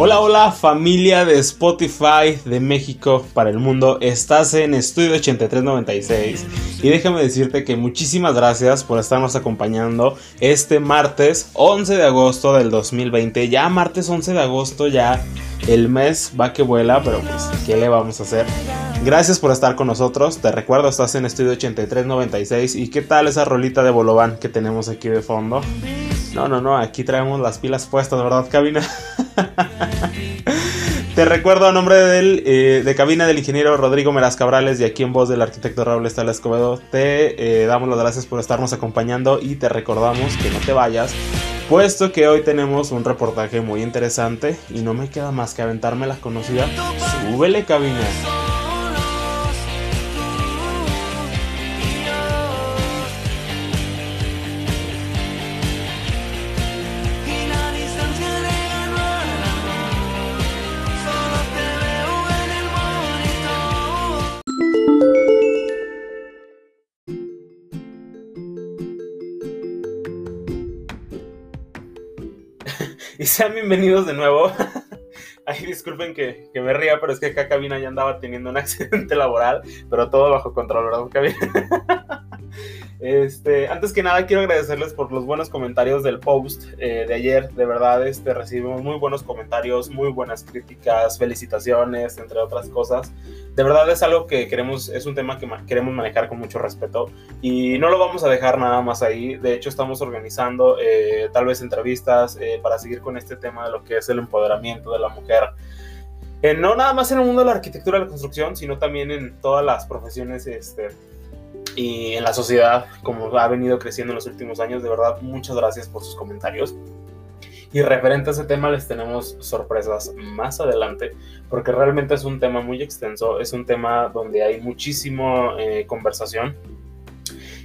Hola, hola familia de Spotify de México para el mundo. Estás en Estudio 8396 y déjame decirte que muchísimas gracias por estarnos acompañando este martes 11 de agosto del 2020. Ya martes 11 de agosto, ya el mes va que vuela, pero pues, ¿qué le vamos a hacer? Gracias por estar con nosotros. Te recuerdo, estás en Estudio 8396 y qué tal esa rolita de Bolovan que tenemos aquí de fondo. No, no, no, aquí traemos las pilas puestas, ¿verdad, cabina? Te recuerdo a nombre eh, de cabina del ingeniero Rodrigo Meraz Cabrales y aquí en voz del arquitecto Raúl Estela Escobedo, te eh, damos las gracias por estarnos acompañando y te recordamos que no te vayas, puesto que hoy tenemos un reportaje muy interesante y no me queda más que aventarme la conocida. Súbele cabina. Sean bienvenidos de nuevo. Ay, disculpen que, me ría, pero es que acá cabina ya andaba teniendo un accidente laboral, pero todo bajo control, ¿verdad, cabina? Este, antes que nada quiero agradecerles por los buenos comentarios del post eh, de ayer. De verdad, este, recibimos muy buenos comentarios, muy buenas críticas, felicitaciones, entre otras cosas. De verdad es algo que queremos, es un tema que queremos manejar con mucho respeto y no lo vamos a dejar nada más ahí. De hecho, estamos organizando eh, tal vez entrevistas eh, para seguir con este tema de lo que es el empoderamiento de la mujer. no nada más en el mundo de la arquitectura y la construcción, sino también en todas las profesiones este, y en la sociedad, como ha venido creciendo en los últimos años. De verdad, muchas gracias por sus comentarios. Y referente a ese tema les tenemos sorpresas más adelante, porque realmente es un tema muy extenso, es un tema donde hay muchísimo eh, conversación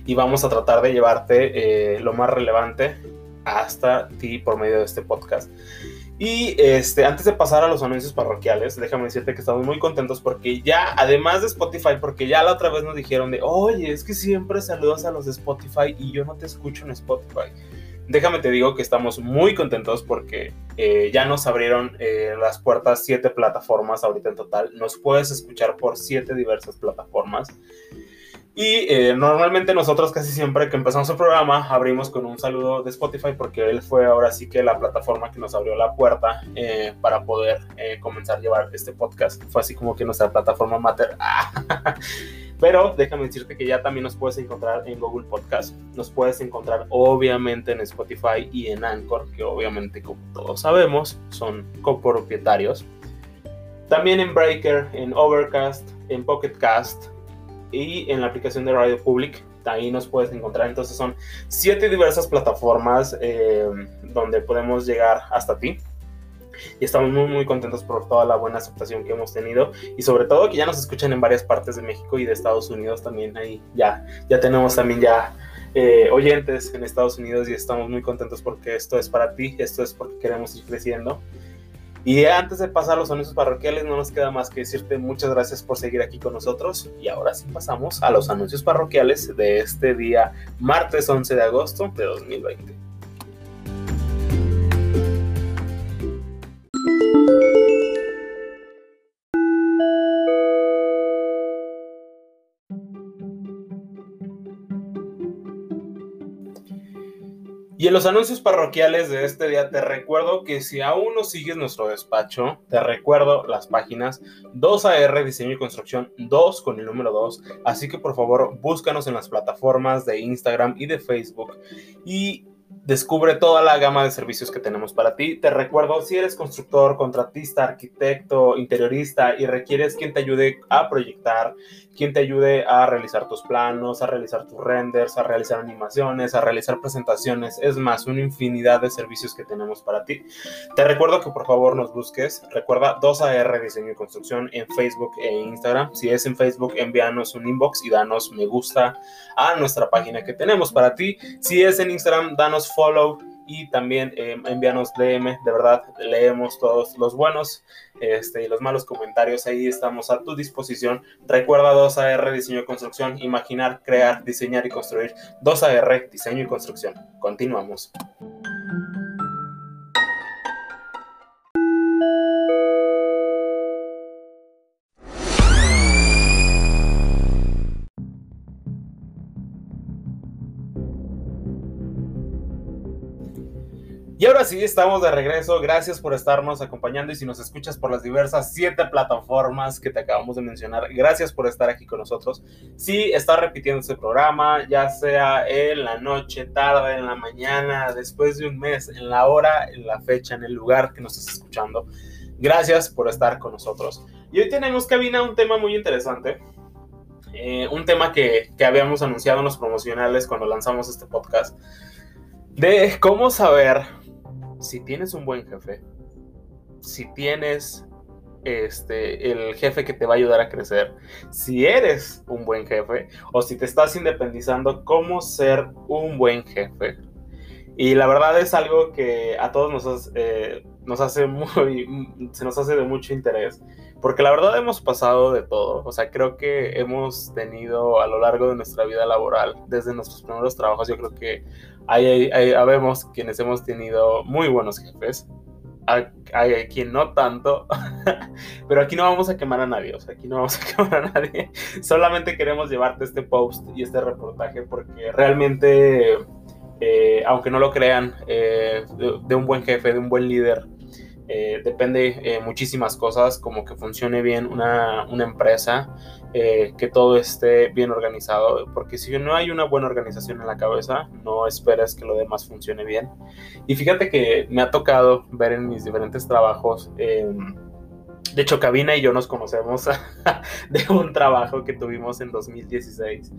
y vamos a tratar de llevarte eh, lo más relevante hasta ti por medio de este podcast. Y este, antes de pasar a los anuncios parroquiales, déjame decirte que estamos muy contentos porque ya, además de Spotify, porque ya la otra vez nos dijeron de, oye, es que siempre saludas a los de Spotify y yo no te escucho en Spotify. Déjame te digo que estamos muy contentos porque eh, ya nos abrieron eh, las puertas siete plataformas ahorita en total. Nos puedes escuchar por siete diversas plataformas. Y eh, normalmente nosotros casi siempre que empezamos el programa abrimos con un saludo de Spotify porque él fue ahora sí que la plataforma que nos abrió la puerta eh, para poder eh, comenzar a llevar este podcast. Fue así como que nuestra plataforma mater. Pero déjame decirte que ya también nos puedes encontrar en Google Podcast. Nos puedes encontrar obviamente en Spotify y en Anchor, que obviamente como todos sabemos son copropietarios. También en Breaker, en Overcast, en Pocket Cast y en la aplicación de Radio Public. Ahí nos puedes encontrar. Entonces son siete diversas plataformas eh, donde podemos llegar hasta ti. Y estamos muy muy contentos por toda la buena aceptación que hemos tenido y sobre todo que ya nos escuchan en varias partes de México y de Estados Unidos también ahí ya ya tenemos también ya eh, oyentes en Estados Unidos y estamos muy contentos porque esto es para ti, esto es porque queremos ir creciendo y antes de pasar los anuncios parroquiales, no nos queda más que decirte muchas gracias por seguir aquí con nosotros. Y ahora sí pasamos a los anuncios parroquiales de este día, martes 11 de agosto de 2020. Y en los anuncios parroquiales de este día te recuerdo que si aún no sigues nuestro despacho, te recuerdo las páginas 2AR Diseño y Construcción 2 con el número 2. Así que por favor búscanos en las plataformas de Instagram y de Facebook y descubre toda la gama de servicios que tenemos para ti. Te recuerdo, si eres constructor, contratista, arquitecto, interiorista y requieres quien te ayude a proyectar, quien te ayude a realizar tus planos, a realizar tus renders, a realizar animaciones, a realizar presentaciones, es más, una infinidad de servicios que tenemos para ti. Te recuerdo que por favor nos busques, recuerda 2AR Diseño y Construcción en Facebook e Instagram. Si es en Facebook, envíanos un inbox y danos me gusta a nuestra página que tenemos para ti. Si es en Instagram, danos follow y también eh, envíanos DM, de verdad leemos todos los buenos este, y los malos comentarios, ahí estamos a tu disposición. Recuerda 2AR Diseño y Construcción, imaginar, crear, diseñar y construir. 2AR Diseño y Construcción. Continuamos. Ahora sí, estamos de regreso. Gracias por estarnos acompañando y si nos escuchas por las diversas siete plataformas que te acabamos de mencionar, gracias por estar aquí con nosotros. Si estás repitiendo este programa, ya sea en la noche, tarde, en la mañana, después de un mes, en la hora, en la fecha, en el lugar que nos estés escuchando, gracias por estar con nosotros. Y hoy tenemos, cabina, un tema muy interesante. Eh, un tema que, que habíamos anunciado en los promocionales cuando lanzamos este podcast de cómo saber si tienes un buen jefe, si tienes este, el jefe que te va a ayudar a crecer, si eres un buen jefe o si te estás independizando, cómo ser un buen jefe. Y la verdad es algo que a todos nos, eh, nos hace muy, se nos hace de mucho interés, porque la verdad hemos pasado de todo, o sea, creo que hemos tenido a lo largo de nuestra vida laboral, desde nuestros primeros trabajos, yo creo que hay, habemos quienes hemos tenido muy buenos jefes, hay, quien no tanto, pero aquí no vamos a quemar a nadie, o sea, aquí no vamos a quemar a nadie, solamente queremos llevarte este post y este reportaje porque realmente, eh, aunque no lo crean, eh, de, de, un buen jefe, de un buen líder, eh, depende eh, muchísimas cosas, como que funcione bien una, una empresa, eh, que todo esté bien organizado, porque si no hay una buena organización en la cabeza, no esperes que lo demás funcione bien. Y fíjate que me ha tocado ver en mis diferentes trabajos, em, de hecho, Cabina y yo nos conocemos de un trabajo que tuvimos en 2016.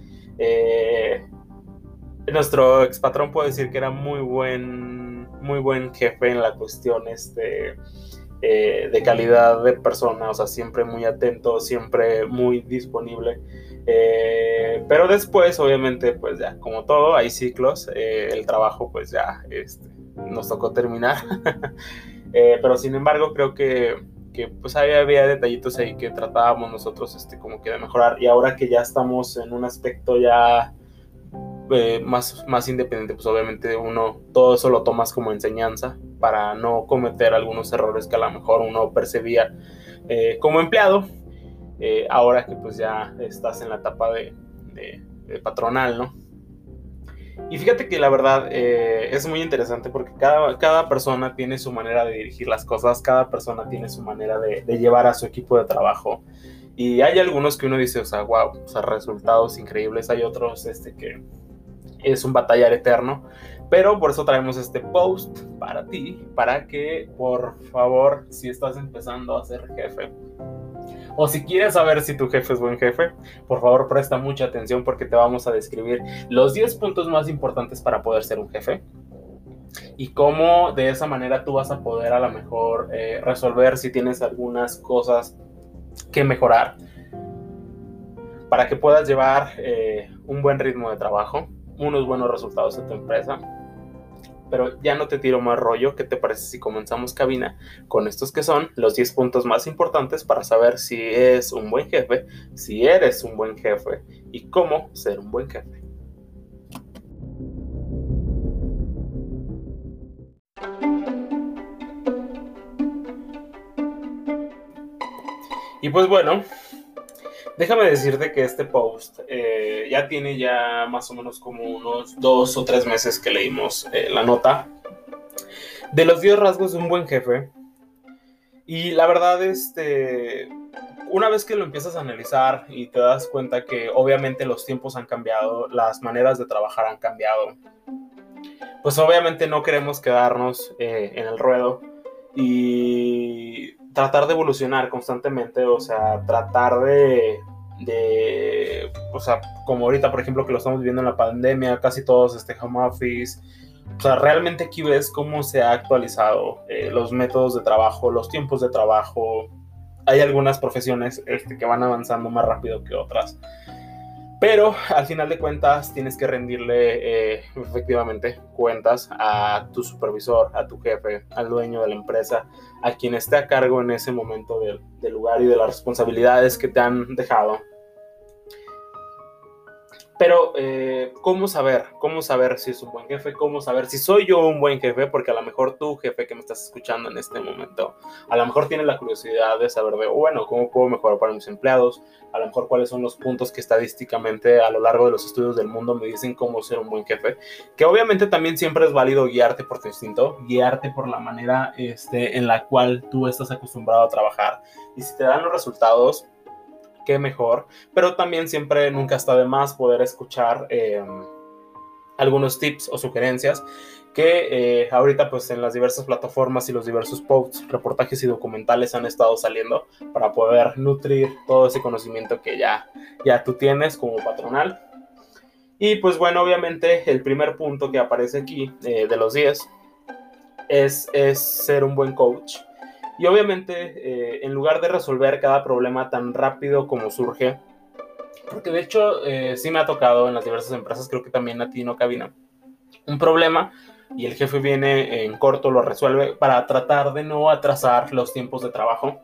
Nuestro ex patrón puede decir que era muy buen muy buen jefe en la cuestión este, eh, de calidad de persona, o sea, siempre muy atento, siempre muy disponible. Eh, pero después, obviamente, pues ya, como todo, hay ciclos, eh, el trabajo pues ya este, nos tocó terminar. pero sin embargo, creo que, que pues había, había, detallitos ahí que tratábamos nosotros este, como que de mejorar. Y ahora que ya estamos en un aspecto ya eh, más, más independiente, pues obviamente uno todo eso lo tomas como enseñanza para no cometer algunos errores que a lo mejor uno percibía eh, como empleado, eh, ahora que pues ya estás en la etapa de, patronal, ¿no? Y fíjate que la verdad es muy interesante porque cada, cada, persona tiene su manera de dirigir las cosas, cada persona tiene su manera de, de, llevar a su equipo de trabajo. Y hay algunos que uno dice, o sea, wow, o sea, resultados increíbles. Hay otros este, que, es un batallar eterno. Pero por eso traemos este post para ti, para que por favor, si estás empezando a ser jefe, o si quieres saber si tu jefe es buen jefe, por favor presta mucha atención porque te vamos a describir los 10 puntos más importantes para poder ser un jefe y cómo de esa manera tú vas a poder a lo mejor eh, resolver si tienes algunas cosas que mejorar para que puedas llevar eh, un buen ritmo de trabajo unos buenos resultados en tu empresa. Pero ya no te tiro más rollo. ¿Qué te parece si comenzamos cabina con estos que son los 10 puntos más importantes para saber si es un buen jefe, si eres un buen jefe y cómo ser un buen jefe? Y pues bueno, Déjame decirte que este post eh, ya tiene ya más o menos como unos dos o tres meses que leímos eh, la nota de los 10 rasgos de un buen jefe. Y la verdad, este, una vez que lo empiezas a analizar y te das cuenta que obviamente los tiempos han cambiado, las maneras de trabajar han cambiado, pues obviamente no queremos quedarnos eh, en el ruedo y tratar de evolucionar constantemente, o sea, tratar de, de, o sea, como ahorita, por ejemplo, que lo estamos viviendo en la pandemia, casi todos este home office, o sea, realmente aquí ves cómo se ha actualizado eh, los métodos de trabajo, los tiempos de trabajo. Hay algunas profesiones este, que van avanzando más rápido que otras. Pero al final de cuentas tienes que rendirle eh, efectivamente cuentas a tu supervisor, a tu jefe, al dueño de la empresa, a quien esté a cargo en ese momento del, del lugar y de las responsabilidades que te han dejado. Pero, eh, ¿cómo saber? ¿Cómo saber si es un buen jefe? ¿Cómo saber si soy yo un buen jefe? Porque a lo mejor tú, jefe que me estás escuchando en este momento, a lo mejor tienes la curiosidad de saber de, bueno, ¿cómo puedo mejorar para mis empleados? A lo mejor cuáles son los puntos que estadísticamente a lo largo de los estudios del mundo me dicen cómo ser un buen jefe. Que obviamente también siempre es válido guiarte por tu instinto, guiarte por la manera este, en la cual tú estás acostumbrado a trabajar. Y si te dan los resultados, qué mejor, pero también siempre nunca está de más poder escuchar em, algunos tips o sugerencias que eh, ahorita pues en las diversas plataformas y los diversos posts, reportajes y documentales han estado saliendo para poder nutrir todo ese conocimiento que ya, ya tú tienes como patronal. Y pues bueno, obviamente el primer punto que aparece aquí eh, de los 10 es, es ser un buen coach y obviamente, eh, en lugar de resolver cada problema tan rápido como surge, porque de hecho eh, sí me ha tocado en las diversas empresas, creo que también a ti no cabina, un problema y el jefe viene en corto, lo resuelve para tratar de no atrasar los tiempos de trabajo.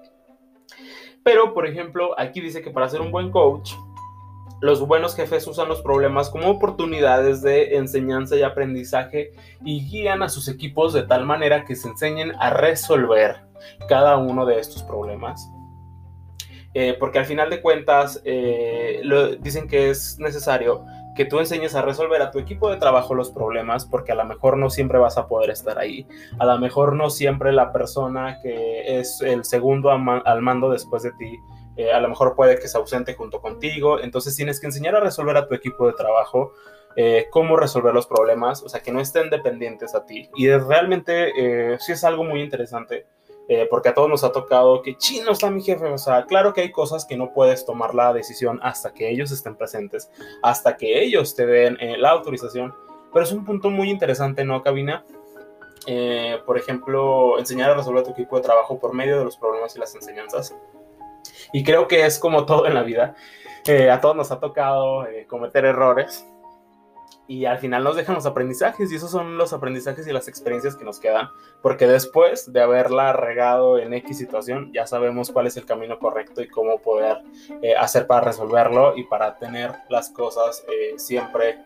Pero, por ejemplo, aquí dice que para ser un buen coach, los buenos jefes usan los problemas como oportunidades de enseñanza y aprendizaje y guían a sus equipos de tal manera que se enseñen a resolver cada uno de estos problemas. Eh, porque al final de cuentas eh, dicen que es necesario que tú enseñes a resolver a tu equipo de trabajo los problemas, porque a lo mejor no siempre vas a poder estar ahí. A lo mejor no siempre la persona que es el segundo al mando después de ti eh, a lo mejor puede que se ausente junto contigo, entonces tienes que enseñar a resolver a tu equipo de trabajo eh, cómo resolver los problemas, o sea, que no estén dependientes a ti. Y realmente eh, sí es algo muy interesante, porque a todos nos ha tocado que chino está mi jefe, o sea, claro que hay cosas que no puedes tomar la decisión hasta que ellos estén presentes, hasta que ellos te den la autorización, pero es un punto muy interesante, ¿no, Cabina? por ejemplo, enseñar a resolver a tu equipo de trabajo por medio de los problemas y las enseñanzas. Y creo que es como todo en la vida. Eh, a todos nos ha tocado eh, cometer errores y al final nos dejan los aprendizajes y esos son los aprendizajes y las experiencias que nos quedan porque después de haberla regado en X situación ya sabemos cuál es el camino correcto y cómo poder eh, hacer para resolverlo y para tener las cosas siempre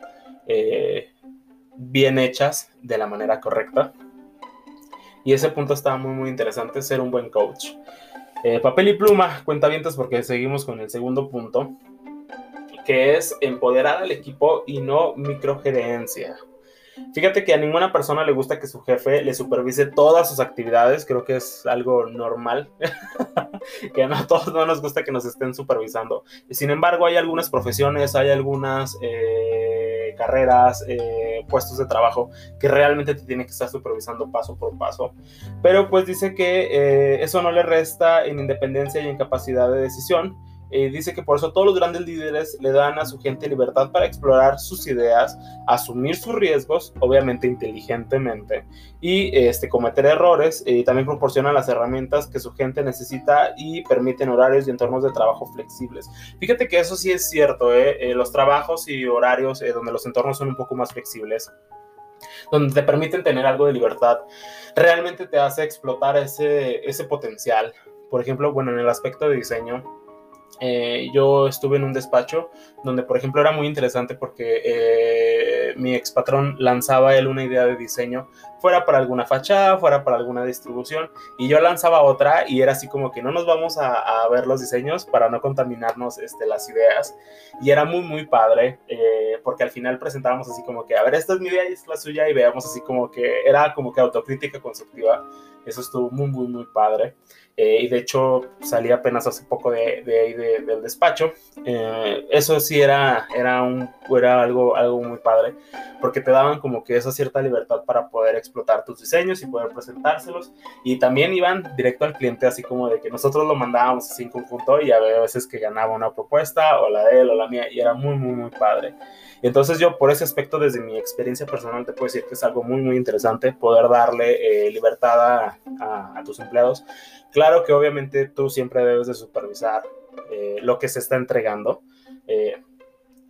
bien hechas de la manera correcta y ese punto está muy muy interesante ser un buen coach eh, papel y pluma, cuentavientos, porque seguimos con el segundo punto, que es empoderar al equipo y no microgerencia. Fíjate que a ninguna persona le gusta que su jefe le supervise todas sus actividades, creo que es algo normal, que a todos no nos gusta que nos estén supervisando. Sin embargo, hay algunas profesiones, hay algunas... Eh, carreras, eh, puestos de trabajo, que realmente te tiene que estar supervisando paso por paso. Pero pues dice que eh, eso no le resta en independencia y en capacidad de decisión, eh, dice que por eso todos los grandes líderes le dan a su gente libertad para explorar sus ideas, asumir sus riesgos, obviamente inteligentemente, y este, cometer errores. Y también proporcionan las herramientas que su gente necesita y permiten horarios y entornos de trabajo flexibles. Fíjate que eso sí es cierto, ¿eh? Eh, los trabajos y horarios donde los entornos son un poco más flexibles donde te permiten tener algo de libertad, realmente te hace explotar ese, ese potencial. Por ejemplo, bueno, en el aspecto de diseño, eh, yo estuve en un despacho donde, por ejemplo, era muy interesante porque eh, mi ex patrón lanzaba él una idea de diseño, fuera para alguna fachada, fuera para alguna distribución, y yo lanzaba otra y era así como que no nos vamos a, ver los diseños para no contaminarnos este, las ideas. Y era muy, muy padre eh, porque al final presentábamos así como que, a ver, esta es mi idea y esta es la suya, y veamos así como que era como que autocrítica constructiva. Eso estuvo muy, muy, muy padre. Eh, y de hecho salí apenas hace poco de, de ahí del despacho. Eh, eso sí era, era, un, era algo, algo muy padre, porque te daban como que esa cierta libertad para poder explotar tus diseños y poder presentárselos. Y también iban directo al cliente, así como de que nosotros lo mandábamos así en conjunto y a veces que ganaba una propuesta, o la de él o la mía, y era muy, muy, muy padre. Entonces yo por ese aspecto, desde mi experiencia personal, te puedo decir que es algo muy, muy interesante poder darle eh, libertad a, tus empleados. Claro que obviamente tú siempre debes de supervisar eh, lo que se está entregando. Eh,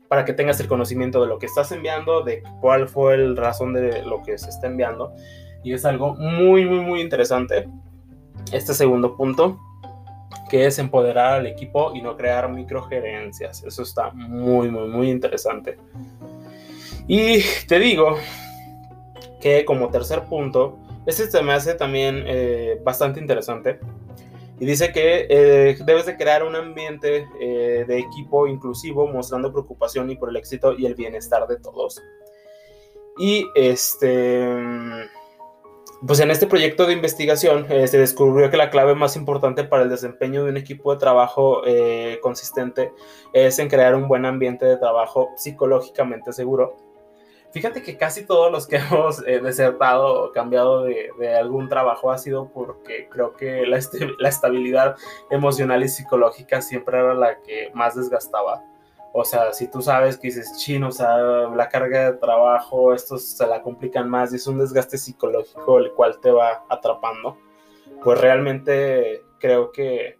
para que tengas el conocimiento de lo que estás enviando, de cuál fue el razón de lo que se está enviando. Y es algo muy, muy, muy interesante. Este segundo punto. Que es empoderar al equipo y no crear microgerencias. Eso está muy, muy, muy interesante. Y te digo que como tercer punto, este se me hace también eh, bastante interesante. Y dice que eh, debes de crear un ambiente eh, de equipo inclusivo, mostrando preocupación y por el éxito y el bienestar de todos. Y este pues en este proyecto de investigación eh, se descubrió que la clave más importante para el desempeño de un equipo de trabajo eh, consistente es en crear un buen ambiente de trabajo psicológicamente seguro. Fíjate que casi todos los que hemos eh, desertado o cambiado de, algún trabajo ha sido porque creo que la estabilidad emocional y psicológica siempre era la que más desgastaba. O sea, si tú sabes que dices, chino, o sea, la carga de trabajo, estos se la complican más y es un desgaste psicológico el cual te va atrapando, pues realmente creo que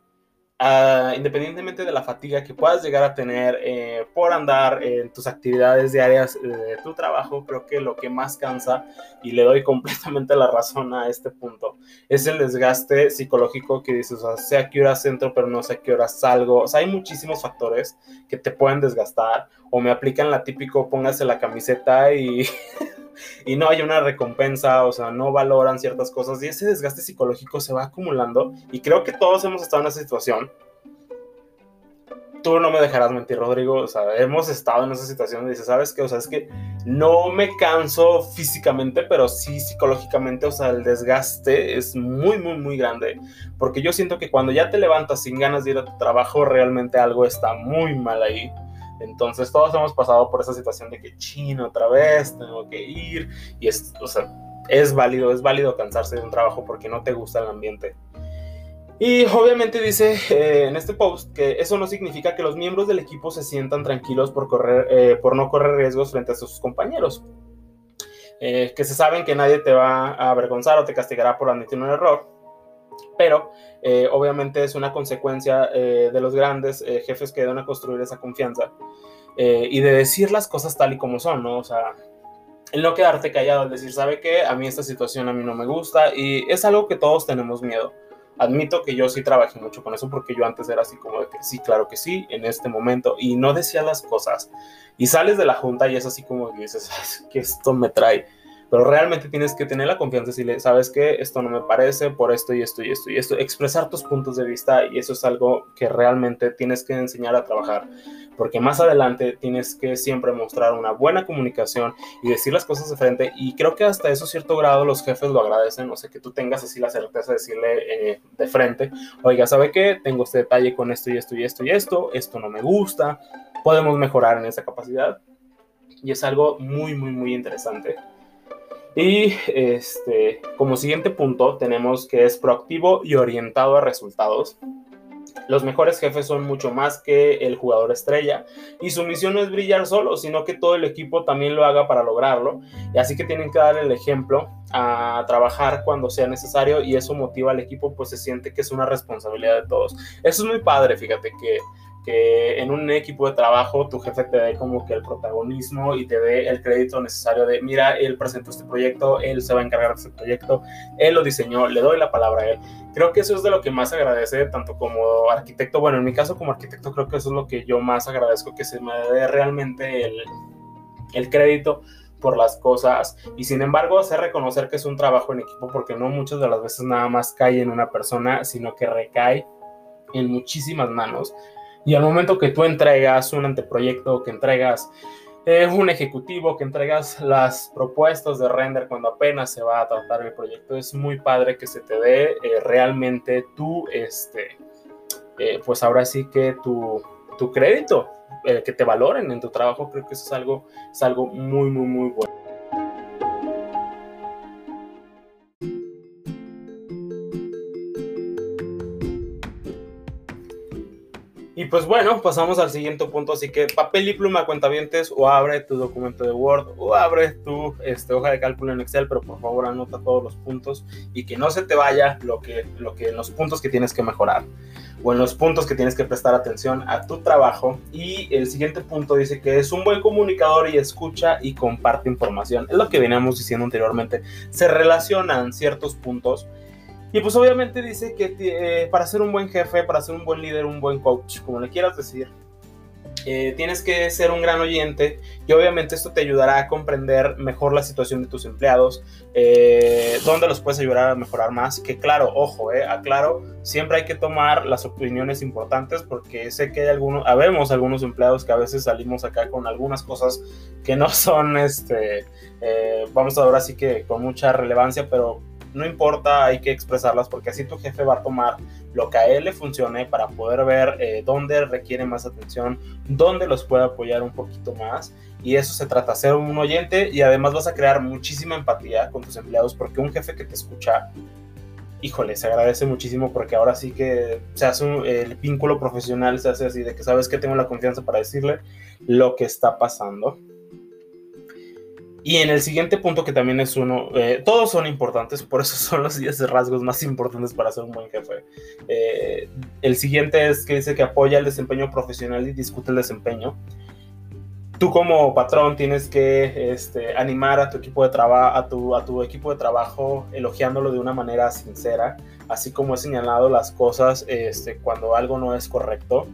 Uh, independientemente de la fatiga que puedas llegar a tener eh, por andar en tus actividades diarias de tu trabajo, creo que lo que más cansa, y le doy completamente la razón a este punto, es el desgaste psicológico que dices, o sea, sé a qué hora entro, pero no sé a qué hora salgo. O sea, hay muchísimos factores que te pueden desgastar, o me aplican la típico, póngase la camiseta y y no hay una recompensa, o sea, no valoran ciertas cosas y ese desgaste psicológico se va acumulando y creo que todos hemos estado en esa situación. Tú no me dejarás mentir, Rodrigo, o sea, hemos estado en esa situación y dices, ¿sabes qué? O sea, es que no me canso físicamente, pero sí psicológicamente, o sea, el desgaste es muy, muy, muy grande, porque yo siento que cuando ya te levantas sin ganas de ir a tu trabajo, realmente algo está muy mal ahí entonces todos hemos pasado por esa situación de que chino otra vez, tengo que ir y es, o sea, es válido, es válido cansarse de un trabajo porque no te gusta el ambiente. Y obviamente dice eh, en este post que eso no significa que los miembros del equipo se sientan tranquilos por, correr, eh, por no correr riesgos frente a sus compañeros. Eh, que se saben que nadie te va a avergonzar o te castigará por admitir un error pero eh, obviamente es una consecuencia eh, de los grandes eh, jefes que deben a construir esa confianza y de decir las cosas tal y como son, ¿no? O sea, el no quedarte callado, el decir, ¿sabe qué? A mí esta situación a mí no me gusta y es algo que todos tenemos miedo. Admito que yo sí trabajé mucho con eso porque yo antes era así como de que sí, claro que sí, en este momento y no decía las cosas. Y sales de la junta y es así como que dices, que esto me trae pero realmente tienes que tener la confianza y decirle, sabes que esto no me parece por esto y esto y esto y esto, expresar tus puntos de vista y eso es algo que realmente tienes que enseñar a trabajar, porque más adelante tienes que siempre mostrar una buena comunicación y decir las cosas de frente y creo que hasta eso cierto grado los jefes lo agradecen, o sea, que tú tengas así la certeza de decirle eh, de frente, oiga, ¿sabe qué? Tengo este detalle con esto y esto y esto y esto, esto no me gusta, podemos mejorar en esa capacidad y es algo muy, muy, muy interesante. Y este, como siguiente punto tenemos que es proactivo y orientado a resultados. Los mejores jefes son mucho más que el jugador estrella y su misión no es brillar solo, sino que todo el equipo también lo haga para lograrlo. Y así que tienen que dar el ejemplo a trabajar cuando sea necesario y eso motiva al equipo, pues se siente que es una responsabilidad de todos. Eso es muy padre, fíjate que que en un equipo de trabajo tu jefe te dé como que el protagonismo y te dé el crédito necesario de, mira, él presentó este proyecto, él se va a encargar de este proyecto, él lo diseñó, le doy la palabra a él. Creo que eso es de lo que más agradece, tanto como arquitecto, bueno, en mi caso como arquitecto creo que eso es lo que yo más agradezco, que se me dé realmente el, el crédito por las cosas. Y sin embargo hacer reconocer que es un trabajo en equipo porque no muchas de las veces nada más cae en una persona, sino que recae en muchísimas manos y al momento que tú entregas un anteproyecto, que entregas eh, un ejecutivo, que entregas las propuestas de render cuando apenas se va a tratar el proyecto, es muy padre que se te dé eh, realmente tu, este, eh, pues ahora sí que tu, tu crédito, que te valoren en tu trabajo, creo que eso es algo, es algo muy, muy, muy bueno. Pues bueno, pasamos al siguiente punto, así que papel y pluma, cuentavientes, o abre tu documento de Word, o abre tu este, hoja de cálculo en Excel, pero por favor anota todos los puntos y que no se te vaya lo que, que, los puntos que tienes que mejorar o en los puntos que tienes que prestar atención a tu trabajo. Y el siguiente punto dice que es un buen comunicador y escucha y comparte información. Es lo que veníamos diciendo anteriormente. Se relacionan ciertos puntos Y pues obviamente dice que eh, para ser un buen jefe, para ser un buen líder, un buen coach, como le quieras decir, eh, tienes que ser un gran oyente y obviamente esto te ayudará a comprender mejor la situación de tus empleados, eh, dónde los puedes ayudar a mejorar más. Que claro, ojo, eh, aclaro, siempre hay que tomar las opiniones importantes porque sé que hay algunos, algunos empleados que a veces salimos acá con algunas cosas que no son, este, vamos a ahora sí que con mucha relevancia, pero no importa, hay que expresarlas porque así tu jefe va a tomar lo que a él le funcione para poder ver eh, dónde requiere más atención, dónde los puede apoyar un poquito más. Y eso se trata, ser un oyente y además vas a crear muchísima empatía con tus empleados porque un jefe que te escucha, híjole, se agradece muchísimo porque ahora sí que se hace el vínculo profesional, se hace así de que sabes que tengo la confianza para decirle lo que está pasando. Y en el siguiente punto, que también es uno, eh, todos son importantes, por eso son los 10 rasgos más importantes para ser un buen jefe. Eh, el siguiente es que dice que apoya el desempeño profesional y discute el desempeño. Tú como patrón tienes que este, animar a tu equipo de trabajo, a tu, a tu equipo de trabajo, elogiándolo de una manera sincera, así como he señalado las cosas este, cuando algo no es correcto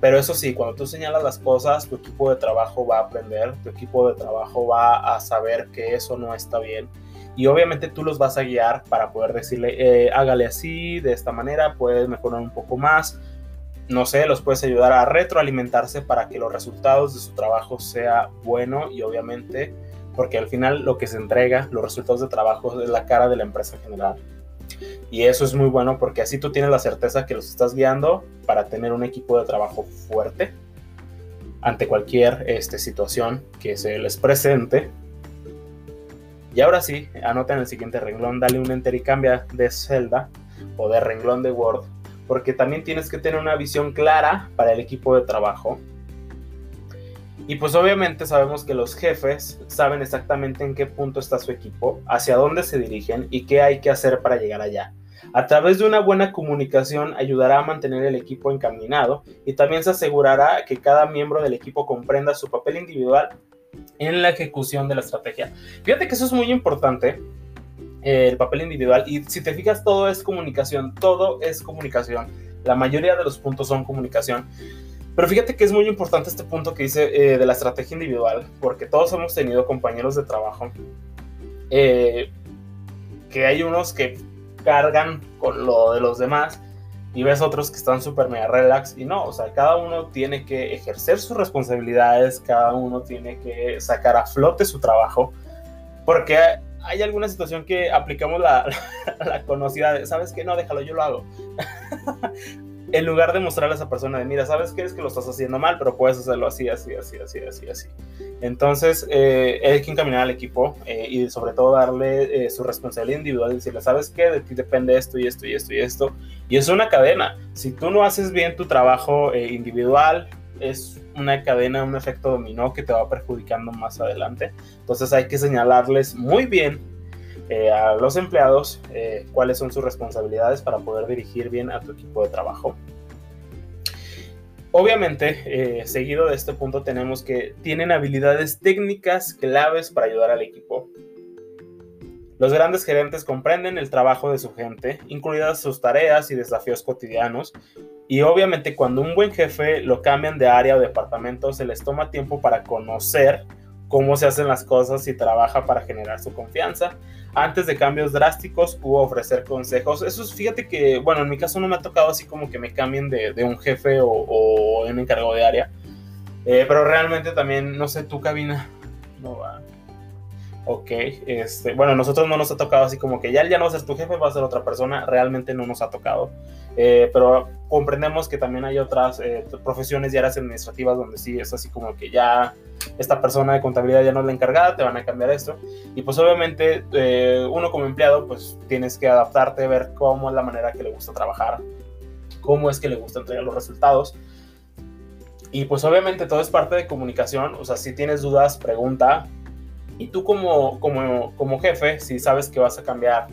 pero eso sí, cuando tú señalas las cosas, tu equipo de trabajo va a aprender, tu equipo de trabajo va a saber que eso no está bien. Y obviamente tú los vas a guiar para poder decirle, eh, hágale así, de esta manera, puedes mejorar un poco más. No sé, los puedes ayudar a retroalimentarse para que los resultados de su trabajo sea bueno y obviamente, porque al final lo que se entrega, los resultados de trabajo es la cara de la empresa general. Y eso es muy bueno porque así tú tienes la certeza que los estás guiando para tener un equipo de trabajo fuerte ante cualquier este, situación que se les presente. Y ahora sí, anota en el siguiente renglón, dale un enter y cambia de celda o de renglón de Word, porque también tienes que tener una visión clara para el equipo de trabajo y pues obviamente sabemos que los jefes saben exactamente en qué punto está su equipo, hacia dónde se dirigen y qué hay que hacer para llegar allá. A través de una buena comunicación ayudará a mantener el equipo encaminado y también se asegurará que cada miembro del equipo comprenda su papel individual en la ejecución de la estrategia. Fíjate que eso es muy importante, el papel individual, y si te fijas todo es comunicación, todo es comunicación. La mayoría de los puntos son comunicación. Pero fíjate que es muy importante este punto que dice eh, de la estrategia individual, porque todos hemos tenido compañeros de trabajo eh, que hay unos que cargan con lo de los demás y ves otros que están súper mega relax y no, o sea, cada uno tiene que ejercer sus responsabilidades, cada uno tiene que sacar a flote su trabajo, porque hay alguna situación que aplicamos la, la conocida de, ¿sabes qué? No, déjalo, yo lo hago. en lugar de mostrarle a esa persona de, mira, sabes que es que lo estás haciendo mal, pero puedes hacerlo así, así, así, así, así, así. Entonces, eh, hay que encaminar al equipo eh, y sobre todo darle eh, su responsabilidad individual, decirle, sabes qué, de ti depende esto y esto y esto y esto. Y es una cadena. Si tú no haces bien tu trabajo individual, es una cadena, un efecto dominó que te va perjudicando más adelante. Entonces hay que señalarles muy bien eh, a los empleados eh, cuáles son sus responsabilidades para poder dirigir bien a tu equipo de trabajo. Obviamente, eh, seguido de este punto tenemos que tienen habilidades técnicas claves para ayudar al equipo. Los grandes gerentes comprenden el trabajo de su gente, incluidas sus tareas y desafíos cotidianos, y obviamente cuando un buen jefe lo cambian de área o departamento, se les toma tiempo para conocer cómo se hacen las cosas y trabaja para generar su confianza antes de cambios drásticos u ofrecer consejos. Eso es, fíjate que, bueno, en mi caso no me ha tocado así como que me cambien de, un jefe o, o, un encargado de área. Eh, pero realmente también, no sé, tu cabina no va. Ok, este, bueno, nosotros no nos ha tocado así como que ya, ya no va a ser tu jefe, va a ser otra persona, realmente no nos ha tocado. Eh, pero comprendemos que también hay otras eh, profesiones y áreas administrativas donde sí es así como que ya esta persona de contabilidad ya no es la encargada, te van a cambiar esto. Y pues obviamente eh, uno como empleado pues tienes que adaptarte, ver cómo es la manera que le gusta trabajar, cómo es que le gusta entregar los resultados. Y pues obviamente todo es parte de comunicación, o sea, si tienes dudas, pregunta. Y tú como, como, como jefe, si sabes que vas a cambiar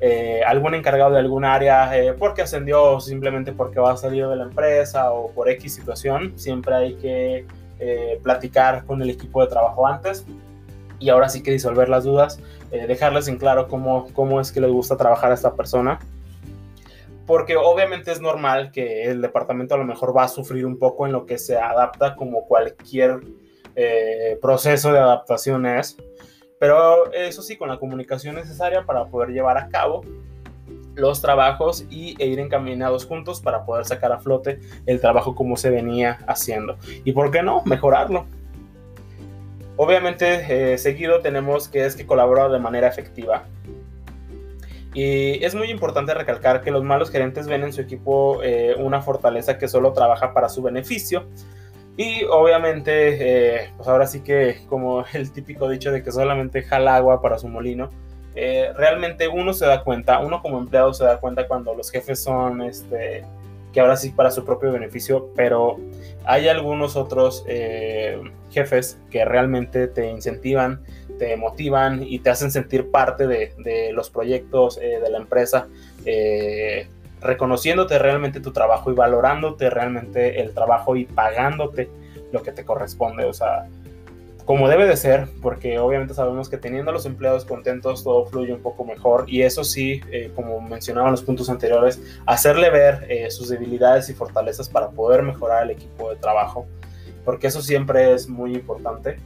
eh, algún encargado de algún área eh, porque ascendió o simplemente porque va a salir de la empresa o por X situación, siempre hay que eh, platicar con el equipo de trabajo antes y ahora sí que disolver las dudas, eh, dejarles en claro cómo, cómo es que les gusta trabajar a esta persona. Porque obviamente es normal que el departamento a lo mejor va a sufrir un poco en lo que se adapta como cualquier eh, proceso de adaptación es. Pero eso sí, con la comunicación necesaria para poder llevar a cabo los trabajos y, e ir encaminados juntos para poder sacar a flote el trabajo como se venía haciendo. Y por qué no, mejorarlo. Obviamente, eh, seguido tenemos que es que colabora de manera efectiva. Y es muy importante recalcar que los malos gerentes ven en su equipo eh, una fortaleza que solo trabaja para su beneficio. Y obviamente, eh, pues ahora sí que como el típico dicho de que solamente jala agua para su molino, realmente uno se da cuenta, uno como empleado se da cuenta cuando los jefes son este, que ahora sí para su propio beneficio, pero hay algunos otros eh, jefes que realmente te incentivan, te motivan y te hacen sentir parte de, los proyectos eh, de la empresa, eh, reconociéndote realmente tu trabajo y valorándote realmente el trabajo y pagándote lo que te corresponde. O sea, como debe de ser, porque obviamente sabemos que teniendo a los empleados contentos todo fluye un poco mejor y eso sí, eh, como mencionaba en los puntos anteriores, hacerle ver eh, sus debilidades y fortalezas para poder mejorar el equipo de trabajo, porque eso siempre es muy importante.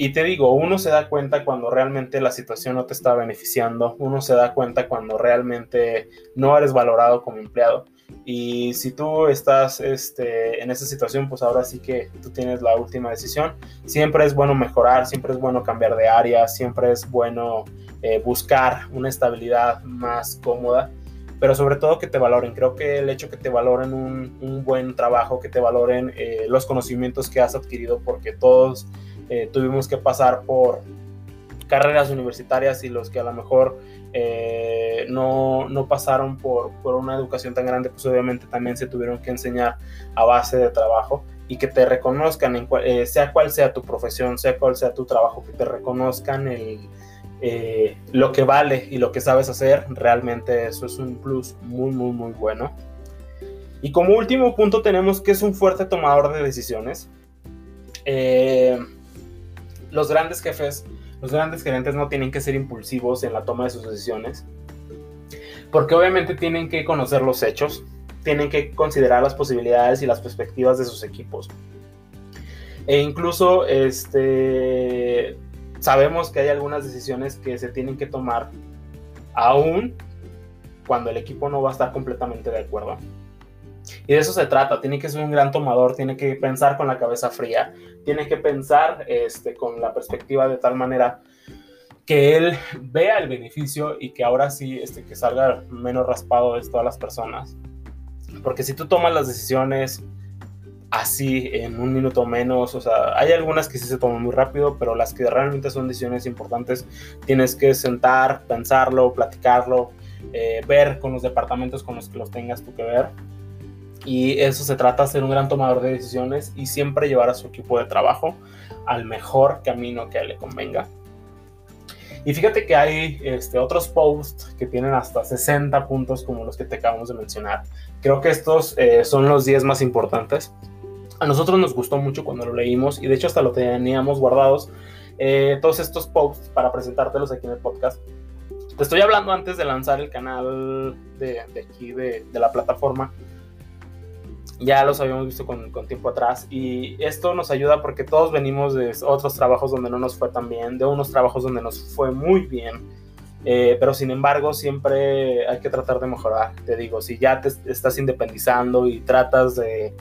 Y te digo, uno se da cuenta cuando realmente la situación no te está beneficiando, uno se da cuenta cuando realmente no eres valorado como empleado. Y si tú estás este, en esa situación, pues ahora sí que tú tienes la última decisión. Siempre es bueno mejorar, siempre es bueno cambiar de área, siempre es bueno eh, buscar una estabilidad más cómoda, pero sobre todo que te valoren. Creo que el hecho que te valoren un, buen trabajo, que te valoren eh, los conocimientos que has adquirido, porque todos eh, tuvimos que pasar por carreras universitarias y los que a lo mejor eh, no, no, pasaron por, por, una educación tan grande, pues obviamente también se tuvieron que enseñar a base de trabajo y que te reconozcan, en eh, sea cual sea tu profesión, sea cual sea tu trabajo, que te reconozcan el, eh, lo que vale y lo que sabes hacer, realmente eso es un plus muy, muy, muy bueno. Y como último punto tenemos que es un fuerte tomador de decisiones. Los grandes jefes los grandes gerentes no tienen que ser impulsivos en la toma de sus decisiones, porque obviamente tienen que conocer los hechos, tienen que considerar las posibilidades y las perspectivas de sus equipos. E incluso este, sabemos que hay algunas decisiones que se tienen que tomar aún cuando el equipo no va a estar completamente de acuerdo. Y de eso se trata, tiene que ser un gran tomador, tiene que pensar con la cabeza fría, tiene que pensar este, con la perspectiva de tal manera que él vea el beneficio y que ahora sí este, que salga menos raspado de todas las personas. Porque si tú tomas las decisiones así en un minuto menos, o sea, hay algunas que sí se toman muy rápido, pero las que realmente son decisiones importantes, tienes que sentar, pensarlo, platicarlo, eh, ver con los departamentos con los que los tengas tú que ver y eso se trata de ser un gran tomador de decisiones y siempre llevar a su equipo de trabajo al mejor camino que le convenga. Y fíjate que hay este, otros posts que tienen hasta 60 puntos como los que te acabamos de mencionar. Creo que estos eh, son los 10 más importantes. A nosotros nos gustó mucho cuando lo leímos y de hecho hasta lo teníamos guardados eh, todos estos posts para presentártelos aquí en el podcast. Te estoy hablando antes de lanzar el canal de, de aquí, de, de la plataforma ya los habíamos visto con, tiempo atrás y esto nos ayuda porque todos venimos de otros trabajos donde no nos fue tan bien, de unos trabajos donde nos fue muy bien, eh, pero sin embargo siempre hay que tratar de mejorar, te digo, si ya te estás independizando y tratas de,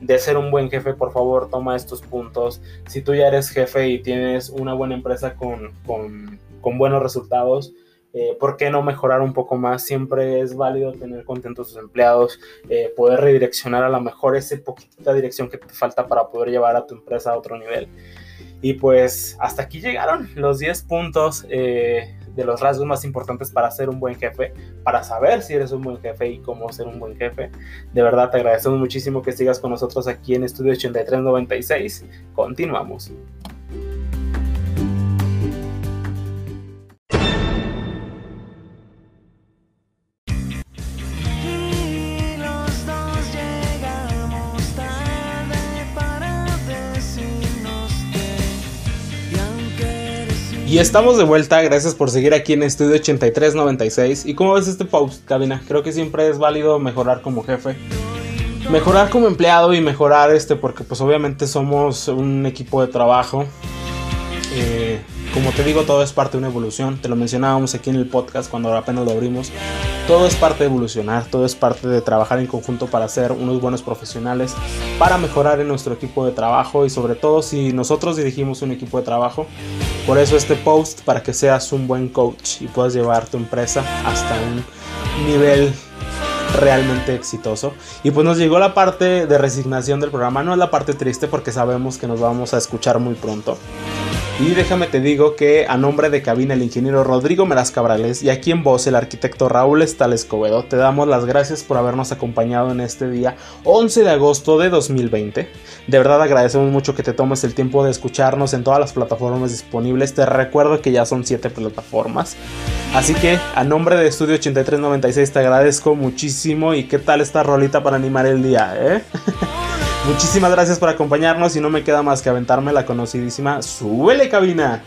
de ser un buen jefe, por favor toma estos puntos, si tú ya eres jefe y tienes una buena empresa con, con, con buenos resultados, eh, ¿por qué no mejorar un poco más? Siempre es válido tener contentos a sus empleados, eh, poder redireccionar a lo mejor esa poquitita dirección que te falta para poder llevar a tu empresa a otro nivel. Y pues hasta aquí llegaron los 10 puntos eh, de los rasgos más importantes para ser un buen jefe, para saber si eres un buen jefe y cómo ser un buen jefe. De verdad te agradecemos muchísimo que sigas con nosotros aquí en Estudio 8396. Continuamos. Y estamos de vuelta, gracias por seguir aquí en Estudio 8396. ¿Y cómo ves este post, cabina? Creo que siempre es válido mejorar como jefe. Mejorar como empleado y mejorar este, porque pues obviamente somos un equipo de trabajo. Eh, como te digo, todo es parte de una evolución. Te lo mencionábamos aquí en el podcast cuando apenas lo abrimos. Todo es parte de evolucionar, todo es parte de trabajar en conjunto para ser unos buenos profesionales, para mejorar en nuestro equipo de trabajo y sobre todo si nosotros dirigimos un equipo de trabajo. Por eso este post, para que seas un buen coach y puedas llevar tu empresa hasta un nivel realmente exitoso. Y pues nos llegó la parte de resignación del programa, no es la parte triste porque sabemos que nos vamos a escuchar muy pronto. Y déjame te digo que a nombre de cabina el ingeniero Rodrigo Meraz Cabrales y aquí en voz el arquitecto Raúl Estal te damos las gracias por habernos acompañado en este día 11 de agosto de 2020. De verdad agradecemos mucho que te tomes el tiempo de escucharnos en todas las plataformas disponibles. Te recuerdo que ya son 7 plataformas. Así que a nombre de Estudio 8396 te agradezco muchísimo y qué tal esta rolita para animar el día, ¿eh? Muchísimas gracias por acompañarnos y no me queda más que aventarme la conocidísima Cabina.